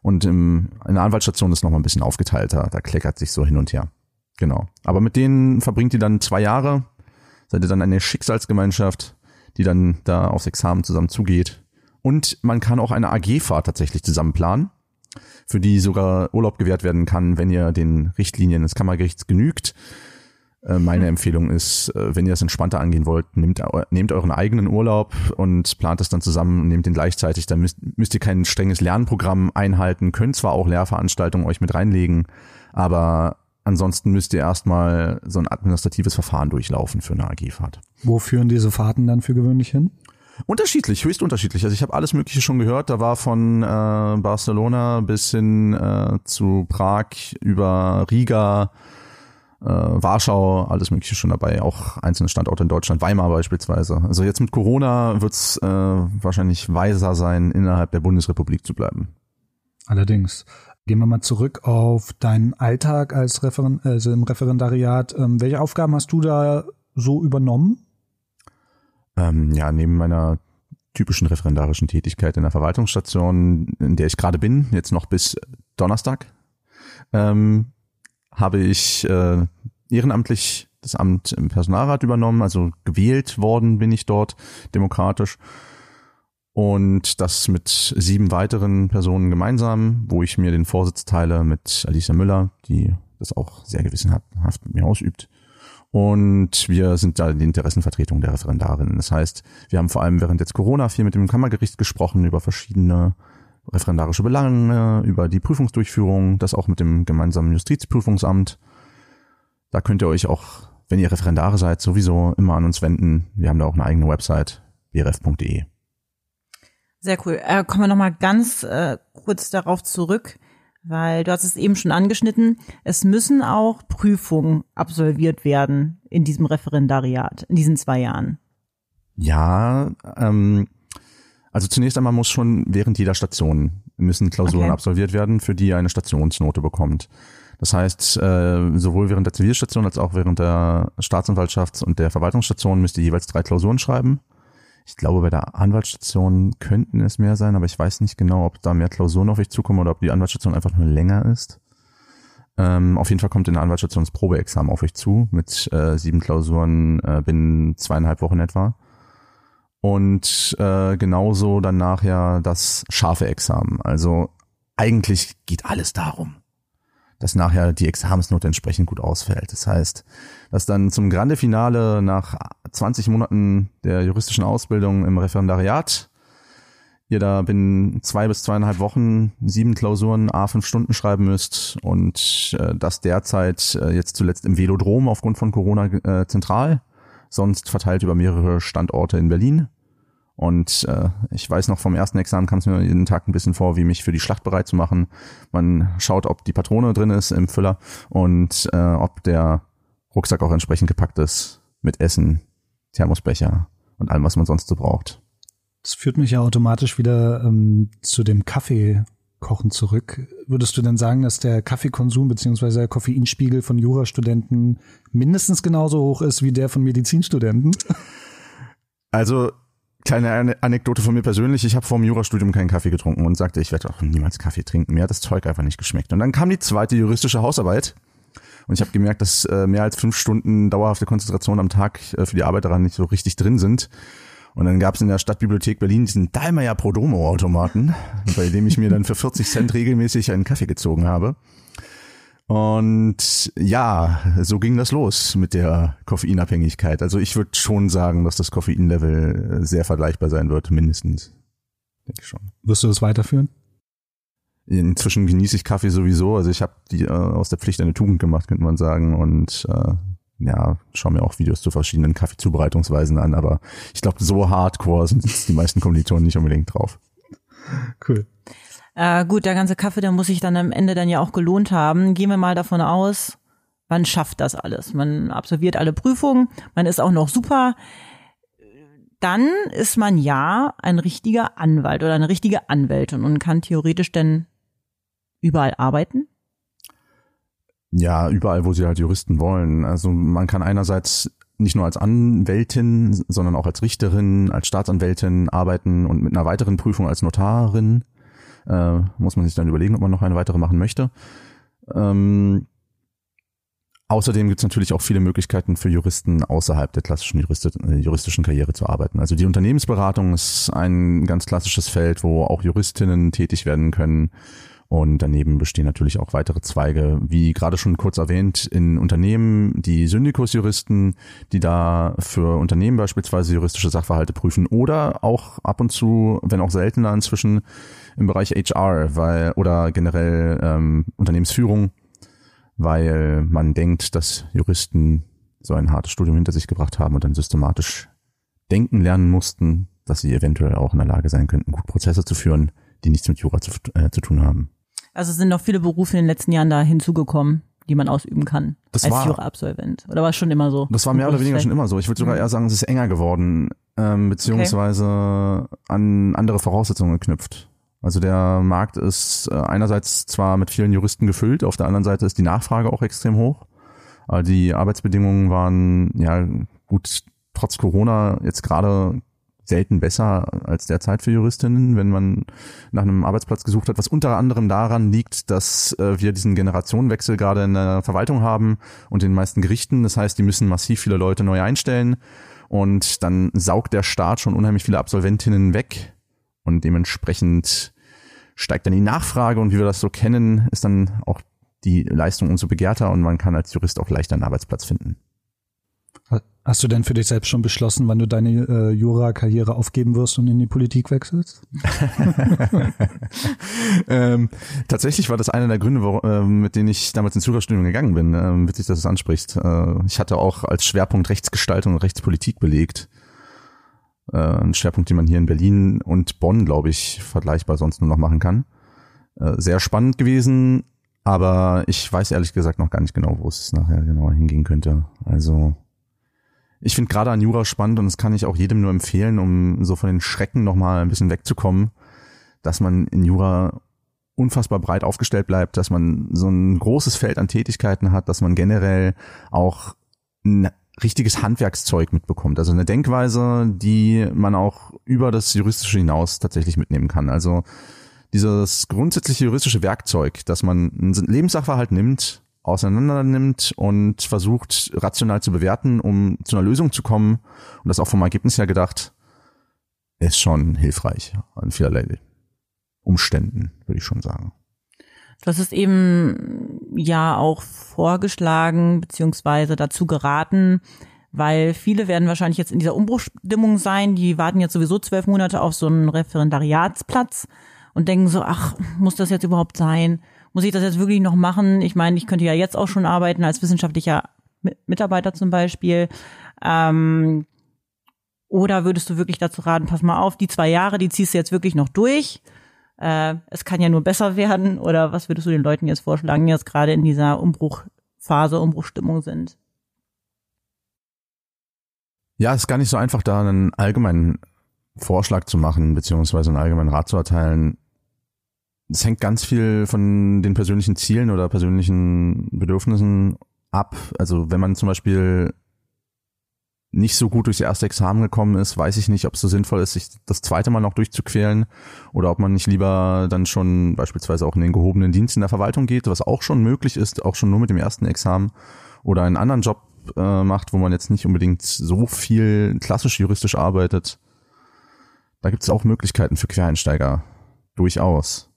Und im, in der Anwaltsstation ist noch mal ein bisschen aufgeteilter. Da kleckert sich so hin und her. Genau. Aber mit denen verbringt ihr dann zwei Jahre. Seid ihr dann eine Schicksalsgemeinschaft die dann da aufs Examen zusammen zugeht. Und man kann auch eine AG-Fahrt tatsächlich zusammen planen, für die sogar Urlaub gewährt werden kann, wenn ihr den Richtlinien des Kammergerichts genügt. Äh, meine Empfehlung ist, äh, wenn ihr das entspannter angehen wollt, nehmt, nehmt euren eigenen Urlaub und plant es dann zusammen und nehmt den gleichzeitig. Dann müsst, müsst ihr kein strenges Lernprogramm einhalten, könnt zwar auch Lehrveranstaltungen euch mit reinlegen, aber Ansonsten müsst ihr erstmal so ein administratives Verfahren durchlaufen für eine AG-Fahrt. Wo führen diese Fahrten dann für gewöhnlich hin? Unterschiedlich, höchst unterschiedlich. Also ich habe alles Mögliche schon gehört. Da war von äh, Barcelona bis hin äh, zu Prag über Riga, äh, Warschau, alles Mögliche schon dabei. Auch einzelne Standorte in Deutschland, Weimar beispielsweise. Also jetzt mit Corona wird's äh, wahrscheinlich weiser sein, innerhalb der Bundesrepublik zu bleiben. Allerdings. Gehen wir mal zurück auf deinen Alltag als Referen also im Referendariat. Ähm, welche Aufgaben hast du da so übernommen? Ähm, ja, neben meiner typischen referendarischen Tätigkeit in der Verwaltungsstation, in der ich gerade bin, jetzt noch bis Donnerstag, ähm, habe ich äh, ehrenamtlich das Amt im Personalrat übernommen, also gewählt worden bin ich dort demokratisch und das mit sieben weiteren Personen gemeinsam, wo ich mir den Vorsitz teile mit Alicia Müller, die das auch sehr gewissenhaft mit mir ausübt. Und wir sind da die Interessenvertretung der Referendarinnen. Das heißt, wir haben vor allem während jetzt Corona viel mit dem Kammergericht gesprochen über verschiedene referendarische Belange, über die Prüfungsdurchführung, das auch mit dem gemeinsamen Justizprüfungsamt. Da könnt ihr euch auch, wenn ihr Referendare seid, sowieso immer an uns wenden. Wir haben da auch eine eigene Website, brf.de. Sehr cool. Äh, kommen wir nochmal ganz äh, kurz darauf zurück, weil du hast es eben schon angeschnitten. Es müssen auch Prüfungen absolviert werden in diesem Referendariat, in diesen zwei Jahren. Ja, ähm, also zunächst einmal muss schon während jeder Station müssen Klausuren okay. absolviert werden, für die ihr eine Stationsnote bekommt. Das heißt, äh, sowohl während der Zivilstation als auch während der Staatsanwaltschafts- und der Verwaltungsstation müsst ihr jeweils drei Klausuren schreiben. Ich glaube, bei der Anwaltsstation könnten es mehr sein, aber ich weiß nicht genau, ob da mehr Klausuren auf euch zukommen oder ob die Anwaltsstation einfach nur länger ist. Ähm, auf jeden Fall kommt in der Anwaltsstation das Probeexamen auf euch zu mit äh, sieben Klausuren äh, binnen zweieinhalb Wochen etwa. Und äh, genauso dann nachher das scharfe Examen. Also eigentlich geht alles darum dass nachher die Examensnote entsprechend gut ausfällt. Das heißt, dass dann zum Grande Finale nach 20 Monaten der juristischen Ausbildung im Referendariat ihr da binnen zwei bis zweieinhalb Wochen sieben Klausuren a fünf Stunden schreiben müsst und äh, das derzeit äh, jetzt zuletzt im Velodrom aufgrund von Corona äh, zentral, sonst verteilt über mehrere Standorte in Berlin. Und äh, ich weiß noch, vom ersten Examen kam es mir jeden Tag ein bisschen vor, wie mich für die Schlacht bereit zu machen. Man schaut, ob die Patrone drin ist im Füller und äh, ob der Rucksack auch entsprechend gepackt ist mit Essen, Thermosbecher und allem, was man sonst so braucht. Das führt mich ja automatisch wieder ähm, zu dem Kaffeekochen zurück. Würdest du denn sagen, dass der Kaffeekonsum beziehungsweise der Koffeinspiegel von Jurastudenten mindestens genauso hoch ist wie der von Medizinstudenten? Also kleine Anekdote von mir persönlich. Ich habe vor dem Jurastudium keinen Kaffee getrunken und sagte, ich werde auch niemals Kaffee trinken. Mir hat das Zeug einfach nicht geschmeckt. Und dann kam die zweite juristische Hausarbeit. Und ich habe gemerkt, dass äh, mehr als fünf Stunden dauerhafte Konzentration am Tag äh, für die Arbeit daran nicht so richtig drin sind. Und dann gab es in der Stadtbibliothek Berlin diesen Dahlmeier Prodomo-Automaten, bei dem ich mir dann für 40 Cent regelmäßig einen Kaffee gezogen habe. Und ja, so ging das los mit der Koffeinabhängigkeit. Also ich würde schon sagen, dass das Koffeinlevel sehr vergleichbar sein wird, mindestens. Denke ich schon. Wirst du das weiterführen? Inzwischen genieße ich Kaffee sowieso. Also ich habe die äh, aus der Pflicht eine Tugend gemacht, könnte man sagen. Und äh, ja, schaue mir auch Videos zu verschiedenen Kaffeezubereitungsweisen an, aber ich glaube, so hardcore sind die meisten Kommilitonen nicht unbedingt drauf. Cool. Äh, gut, der ganze Kaffee, der muss sich dann am Ende dann ja auch gelohnt haben. Gehen wir mal davon aus, man schafft das alles. Man absolviert alle Prüfungen, man ist auch noch super. Dann ist man ja ein richtiger Anwalt oder eine richtige Anwältin und kann theoretisch denn überall arbeiten? Ja, überall, wo sie halt Juristen wollen. Also man kann einerseits nicht nur als Anwältin, sondern auch als Richterin, als Staatsanwältin arbeiten und mit einer weiteren Prüfung als Notarin. Äh, muss man sich dann überlegen, ob man noch eine weitere machen möchte. Ähm, außerdem gibt es natürlich auch viele Möglichkeiten für Juristen außerhalb der klassischen äh, juristischen Karriere zu arbeiten. Also die Unternehmensberatung ist ein ganz klassisches Feld, wo auch Juristinnen tätig werden können. Und daneben bestehen natürlich auch weitere Zweige, wie gerade schon kurz erwähnt, in Unternehmen die Syndikusjuristen, die da für Unternehmen beispielsweise juristische Sachverhalte prüfen oder auch ab und zu, wenn auch seltener inzwischen, im Bereich HR weil, oder generell ähm, Unternehmensführung, weil man denkt, dass Juristen so ein hartes Studium hinter sich gebracht haben und dann systematisch denken lernen mussten, dass sie eventuell auch in der Lage sein könnten, gut Prozesse zu führen, die nichts mit Jura zu, äh, zu tun haben. Also sind noch viele Berufe in den letzten Jahren da hinzugekommen, die man ausüben kann das als Jura-Absolvent. Oder war es schon immer so? Das war mehr oder weniger schon immer so. Ich würde sogar eher sagen, es ist enger geworden, ähm, beziehungsweise okay. an andere Voraussetzungen geknüpft. Also der Markt ist äh, einerseits zwar mit vielen Juristen gefüllt, auf der anderen Seite ist die Nachfrage auch extrem hoch. Aber die Arbeitsbedingungen waren ja gut trotz Corona jetzt gerade selten besser als derzeit für Juristinnen, wenn man nach einem Arbeitsplatz gesucht hat, was unter anderem daran liegt, dass äh, wir diesen Generationenwechsel gerade in der Verwaltung haben und in den meisten Gerichten. Das heißt, die müssen massiv viele Leute neu einstellen und dann saugt der Staat schon unheimlich viele Absolventinnen weg und dementsprechend steigt dann die Nachfrage und wie wir das so kennen, ist dann auch die Leistung umso begehrter und man kann als Jurist auch leichter einen Arbeitsplatz finden. Hast du denn für dich selbst schon beschlossen, wann du deine äh, Jura-Karriere aufgeben wirst und in die Politik wechselst? ähm, tatsächlich war das einer der Gründe, wo, äh, mit denen ich damals ins Jurastudium gegangen bin. Ähm, witzig, dass du es ansprichst. Äh, ich hatte auch als Schwerpunkt Rechtsgestaltung und Rechtspolitik belegt. Äh, ein Schwerpunkt, den man hier in Berlin und Bonn, glaube ich, vergleichbar sonst nur noch machen kann. Äh, sehr spannend gewesen, aber ich weiß ehrlich gesagt noch gar nicht genau, wo es nachher genauer hingehen könnte. Also ich finde gerade an Jura spannend und das kann ich auch jedem nur empfehlen, um so von den Schrecken nochmal ein bisschen wegzukommen, dass man in Jura unfassbar breit aufgestellt bleibt, dass man so ein großes Feld an Tätigkeiten hat, dass man generell auch ein richtiges Handwerkszeug mitbekommt. Also eine Denkweise, die man auch über das Juristische hinaus tatsächlich mitnehmen kann. Also dieses grundsätzliche juristische Werkzeug, dass man einen Lebenssachverhalt nimmt, auseinander nimmt und versucht rational zu bewerten, um zu einer Lösung zu kommen und das auch vom Ergebnis her gedacht, ist schon hilfreich an vielerlei Umständen, würde ich schon sagen. Du hast es eben ja auch vorgeschlagen, beziehungsweise dazu geraten, weil viele werden wahrscheinlich jetzt in dieser Umbruchstimmung sein, die warten jetzt sowieso zwölf Monate auf so einen Referendariatsplatz und denken so, ach, muss das jetzt überhaupt sein? Muss ich das jetzt wirklich noch machen? Ich meine, ich könnte ja jetzt auch schon arbeiten als wissenschaftlicher Mitarbeiter zum Beispiel. Ähm, oder würdest du wirklich dazu raten, pass mal auf, die zwei Jahre, die ziehst du jetzt wirklich noch durch? Äh, es kann ja nur besser werden. Oder was würdest du den Leuten jetzt vorschlagen, die jetzt gerade in dieser Umbruchphase, Umbruchstimmung sind? Ja, ist gar nicht so einfach, da einen allgemeinen Vorschlag zu machen, beziehungsweise einen allgemeinen Rat zu erteilen. Es hängt ganz viel von den persönlichen Zielen oder persönlichen Bedürfnissen ab. Also wenn man zum Beispiel nicht so gut durchs erste Examen gekommen ist, weiß ich nicht, ob es so sinnvoll ist, sich das zweite Mal noch durchzuquälen oder ob man nicht lieber dann schon beispielsweise auch in den gehobenen Dienst in der Verwaltung geht, was auch schon möglich ist, auch schon nur mit dem ersten Examen oder einen anderen Job äh, macht, wo man jetzt nicht unbedingt so viel klassisch juristisch arbeitet. Da gibt es auch Möglichkeiten für Quereinsteiger. Durchaus.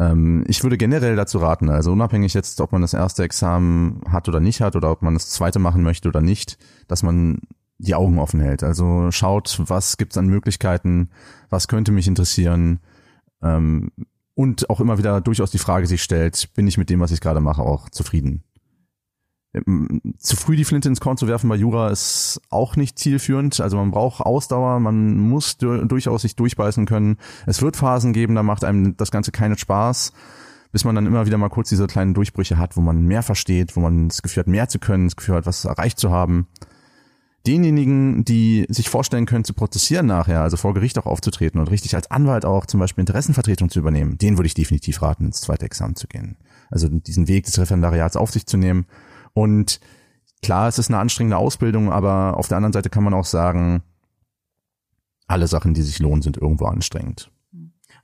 Ähm, ich würde generell dazu raten, also unabhängig jetzt, ob man das erste Examen hat oder nicht hat oder ob man das zweite machen möchte oder nicht, dass man die Augen offen hält. Also schaut, was gibt's an Möglichkeiten, was könnte mich interessieren ähm, und auch immer wieder durchaus die Frage sich stellt, bin ich mit dem, was ich gerade mache, auch zufrieden? Ähm, zu früh die Flinte ins Korn zu werfen bei Jura ist auch nicht zielführend. Also man braucht Ausdauer, man muss durchaus sich durchbeißen können. Es wird Phasen geben, da macht einem das Ganze keinen Spaß, bis man dann immer wieder mal kurz diese kleinen Durchbrüche hat, wo man mehr versteht, wo man das Gefühl hat, mehr zu können, das Gefühl hat, was erreicht zu haben denjenigen, die sich vorstellen können zu prozessieren nachher, also vor Gericht auch aufzutreten und richtig als Anwalt auch zum Beispiel Interessenvertretung zu übernehmen, den würde ich definitiv raten, ins zweite Examen zu gehen. Also diesen Weg des Referendariats auf sich zu nehmen. Und klar, es ist eine anstrengende Ausbildung, aber auf der anderen Seite kann man auch sagen, alle Sachen, die sich lohnen, sind irgendwo anstrengend.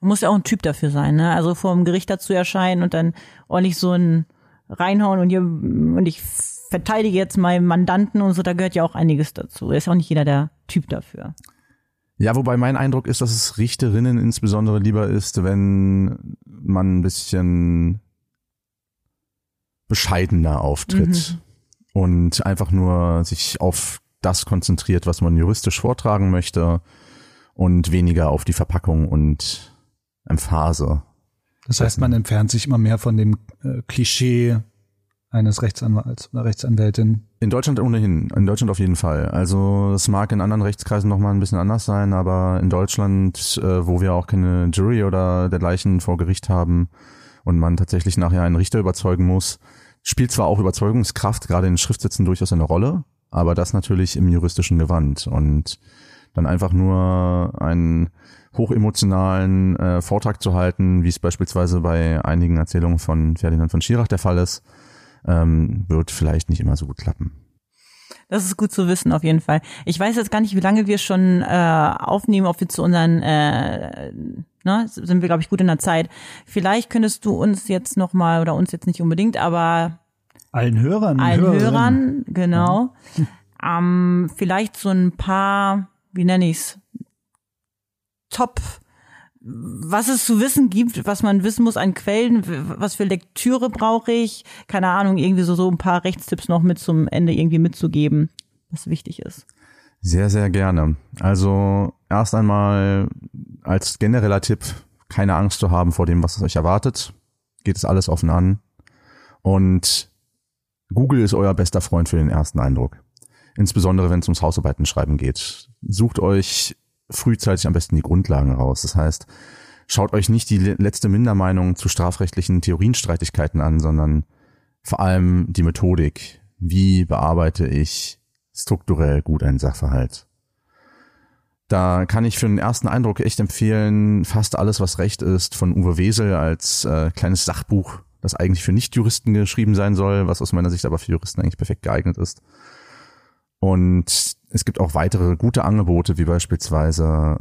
Man muss ja auch ein Typ dafür sein, ne? Also vor dem Gericht dazu erscheinen und dann ordentlich so ein reinhauen und hier und ich verteidige jetzt meinen Mandanten und so, da gehört ja auch einiges dazu. Ist auch nicht jeder der Typ dafür. Ja, wobei mein Eindruck ist, dass es Richterinnen insbesondere lieber ist, wenn man ein bisschen bescheidener auftritt mhm. und einfach nur sich auf das konzentriert, was man juristisch vortragen möchte und weniger auf die Verpackung und Emphase. Das heißt, man entfernt sich immer mehr von dem äh, Klischee eines Rechtsanwalts oder Rechtsanwältin. In Deutschland ohnehin, in Deutschland auf jeden Fall. Also es mag in anderen Rechtskreisen nochmal ein bisschen anders sein, aber in Deutschland, äh, wo wir auch keine Jury oder dergleichen vor Gericht haben und man tatsächlich nachher einen Richter überzeugen muss, spielt zwar auch Überzeugungskraft gerade in Schriftsätzen durchaus eine Rolle, aber das natürlich im juristischen Gewand und dann einfach nur einen hochemotionalen äh, Vortrag zu halten, wie es beispielsweise bei einigen Erzählungen von Ferdinand von Schirach der Fall ist, ähm, wird vielleicht nicht immer so gut klappen. Das ist gut zu wissen, auf jeden Fall. Ich weiß jetzt gar nicht, wie lange wir schon äh, aufnehmen, ob wir zu unseren, äh, ne, sind wir, glaube ich, gut in der Zeit. Vielleicht könntest du uns jetzt nochmal, oder uns jetzt nicht unbedingt, aber allen Hörern, allen Hörern, genau, mhm. ähm, vielleicht so ein paar, wie nenne ich's, Top was es zu wissen gibt, was man wissen muss an Quellen, was für Lektüre brauche ich, keine Ahnung, irgendwie so, so ein paar Rechtstipps noch mit zum Ende irgendwie mitzugeben, was wichtig ist. Sehr, sehr gerne. Also erst einmal als genereller Tipp, keine Angst zu haben vor dem, was euch erwartet. Geht es alles offen an. Und Google ist euer bester Freund für den ersten Eindruck. Insbesondere wenn es ums Hausarbeitenschreiben geht. Sucht euch frühzeitig am besten die Grundlagen raus. Das heißt, schaut euch nicht die letzte Mindermeinung zu strafrechtlichen Theorienstreitigkeiten an, sondern vor allem die Methodik. Wie bearbeite ich strukturell gut einen Sachverhalt? Da kann ich für den ersten Eindruck echt empfehlen, fast alles, was Recht ist, von Uwe Wesel als äh, kleines Sachbuch, das eigentlich für Nichtjuristen geschrieben sein soll, was aus meiner Sicht aber für Juristen eigentlich perfekt geeignet ist. Und es gibt auch weitere gute Angebote, wie beispielsweise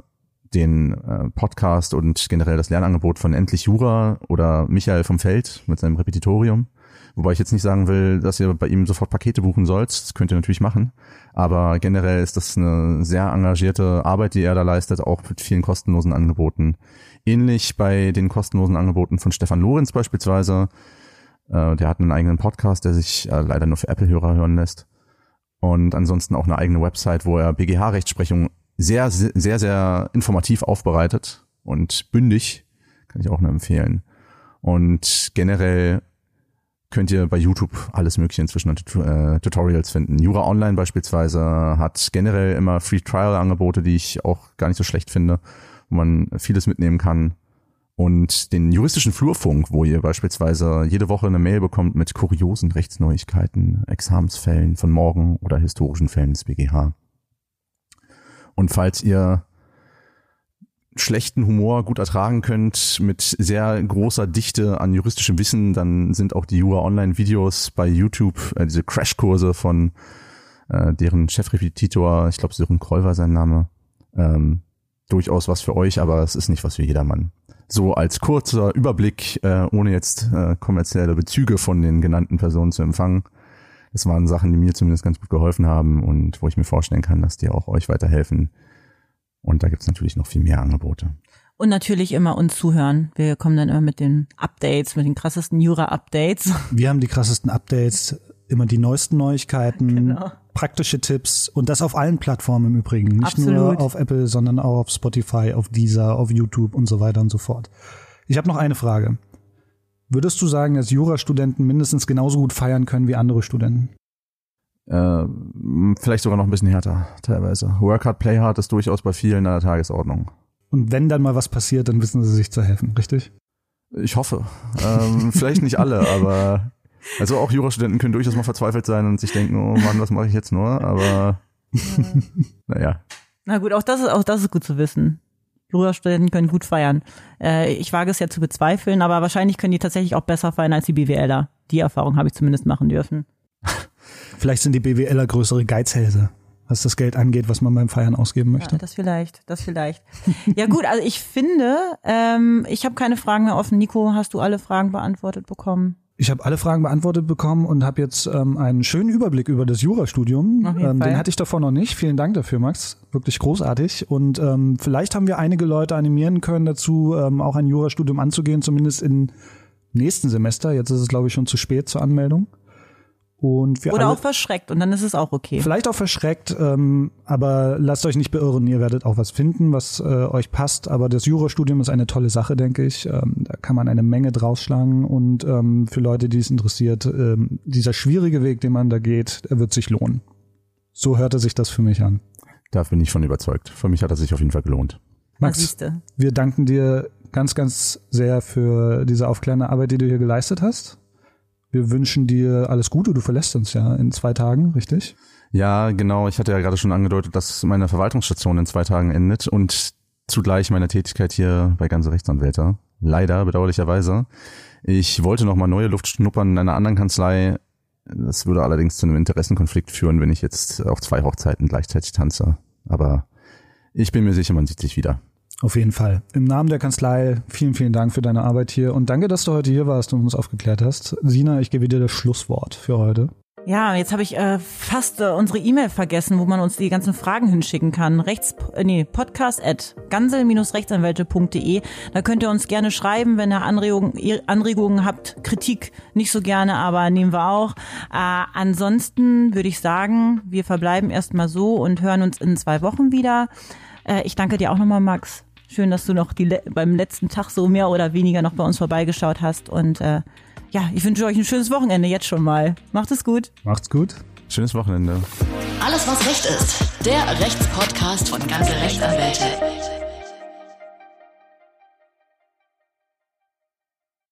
den äh, Podcast und generell das Lernangebot von Endlich Jura oder Michael vom Feld mit seinem Repetitorium. Wobei ich jetzt nicht sagen will, dass ihr bei ihm sofort Pakete buchen sollt. Das könnt ihr natürlich machen. Aber generell ist das eine sehr engagierte Arbeit, die er da leistet, auch mit vielen kostenlosen Angeboten. Ähnlich bei den kostenlosen Angeboten von Stefan Lorenz beispielsweise. Äh, der hat einen eigenen Podcast, der sich äh, leider nur für Apple-Hörer hören lässt und ansonsten auch eine eigene Website, wo er BGH-Rechtsprechung sehr, sehr, sehr informativ aufbereitet und bündig, kann ich auch nur empfehlen. Und generell könnt ihr bei YouTube alles Mögliche inzwischen an äh, Tutorials finden. Jura Online beispielsweise hat generell immer Free Trial Angebote, die ich auch gar nicht so schlecht finde, wo man vieles mitnehmen kann und den juristischen Flurfunk, wo ihr beispielsweise jede Woche eine Mail bekommt mit kuriosen Rechtsneuigkeiten, Examensfällen von morgen oder historischen Fällen des BGH. Und falls ihr schlechten Humor gut ertragen könnt, mit sehr großer Dichte an juristischem Wissen, dann sind auch die Jura Online Videos bei YouTube, äh, diese Crashkurse von äh, deren Chefrepetitor, ich glaube Sören Kroll war sein Name, ähm, durchaus was für euch, aber es ist nicht was für jedermann. So als kurzer Überblick, äh, ohne jetzt äh, kommerzielle Bezüge von den genannten Personen zu empfangen. Das waren Sachen, die mir zumindest ganz gut geholfen haben und wo ich mir vorstellen kann, dass die auch euch weiterhelfen. Und da gibt's natürlich noch viel mehr Angebote. Und natürlich immer uns zuhören. Wir kommen dann immer mit den Updates, mit den krassesten Jura-Updates. Wir haben die krassesten Updates, immer die neuesten Neuigkeiten, genau. praktische Tipps und das auf allen Plattformen im Übrigen. Nicht Absolut. nur auf Apple, sondern auch auf Spotify, auf Deezer, auf YouTube und so weiter und so fort. Ich habe noch eine Frage. Würdest du sagen, dass Jurastudenten mindestens genauso gut feiern können wie andere Studenten? Äh, vielleicht sogar noch ein bisschen härter, teilweise. Work hard, play hard ist durchaus bei vielen an der Tagesordnung. Und wenn dann mal was passiert, dann wissen sie sich zu helfen, richtig? Ich hoffe. ähm, vielleicht nicht alle, aber also auch Jurastudenten können durchaus mal verzweifelt sein und sich denken, oh Mann, was mache ich jetzt nur? Aber naja. Na gut, auch das ist auch das ist gut zu wissen. Jurastudenten können gut feiern. Äh, ich wage es ja zu bezweifeln, aber wahrscheinlich können die tatsächlich auch besser feiern als die BWLer. Die Erfahrung habe ich zumindest machen dürfen. Vielleicht sind die BWLer größere Geizhälse, was das Geld angeht, was man beim Feiern ausgeben möchte. Ja, das vielleicht, das vielleicht. ja gut, also ich finde, ähm, ich habe keine Fragen mehr offen. Nico, hast du alle Fragen beantwortet bekommen? Ich habe alle Fragen beantwortet bekommen und habe jetzt ähm, einen schönen Überblick über das Jurastudium. Ähm, den hatte ich davor noch nicht. Vielen Dank dafür, Max. Wirklich großartig. Und ähm, vielleicht haben wir einige Leute animieren können dazu, ähm, auch ein Jurastudium anzugehen, zumindest im nächsten Semester. Jetzt ist es, glaube ich, schon zu spät zur Anmeldung. Und wir Oder auch verschreckt und dann ist es auch okay. Vielleicht auch verschreckt, ähm, aber lasst euch nicht beirren, ihr werdet auch was finden, was äh, euch passt. Aber das Jurastudium ist eine tolle Sache, denke ich. Ähm, da kann man eine Menge draus schlagen und ähm, für Leute, die es interessiert, ähm, dieser schwierige Weg, den man da geht, er wird sich lohnen. So hörte sich das für mich an. Da bin ich von überzeugt. Für mich hat er sich auf jeden Fall gelohnt. Max, wir danken dir ganz, ganz sehr für diese aufklärende Arbeit, die du hier geleistet hast. Wir wünschen dir alles Gute. Du verlässt uns ja in zwei Tagen, richtig? Ja, genau. Ich hatte ja gerade schon angedeutet, dass meine Verwaltungsstation in zwei Tagen endet und zugleich meine Tätigkeit hier bei ganze Rechtsanwälte. Leider, bedauerlicherweise. Ich wollte noch mal neue Luft schnuppern in einer anderen Kanzlei. Das würde allerdings zu einem Interessenkonflikt führen, wenn ich jetzt auf zwei Hochzeiten gleichzeitig tanze. Aber ich bin mir sicher, man sieht sich wieder. Auf jeden Fall. Im Namen der Kanzlei vielen, vielen Dank für deine Arbeit hier und danke, dass du heute hier warst und uns aufgeklärt hast. Sina, ich gebe dir das Schlusswort für heute. Ja, jetzt habe ich äh, fast äh, unsere E-Mail vergessen, wo man uns die ganzen Fragen hinschicken kann. Rechts, äh, nee, podcast at gansel-rechtsanwälte.de. Da könnt ihr uns gerne schreiben, wenn ihr Anregungen, Anregungen habt. Kritik nicht so gerne, aber nehmen wir auch. Äh, ansonsten würde ich sagen, wir verbleiben erstmal so und hören uns in zwei Wochen wieder. Äh, ich danke dir auch nochmal, Max. Schön, dass du noch die, beim letzten Tag so mehr oder weniger noch bei uns vorbeigeschaut hast. Und äh, ja, ich wünsche euch ein schönes Wochenende jetzt schon mal. Macht es gut. Macht's gut. Schönes Wochenende. Alles, was Recht ist. Der Rechtspodcast von ganze Rechtsanwälte.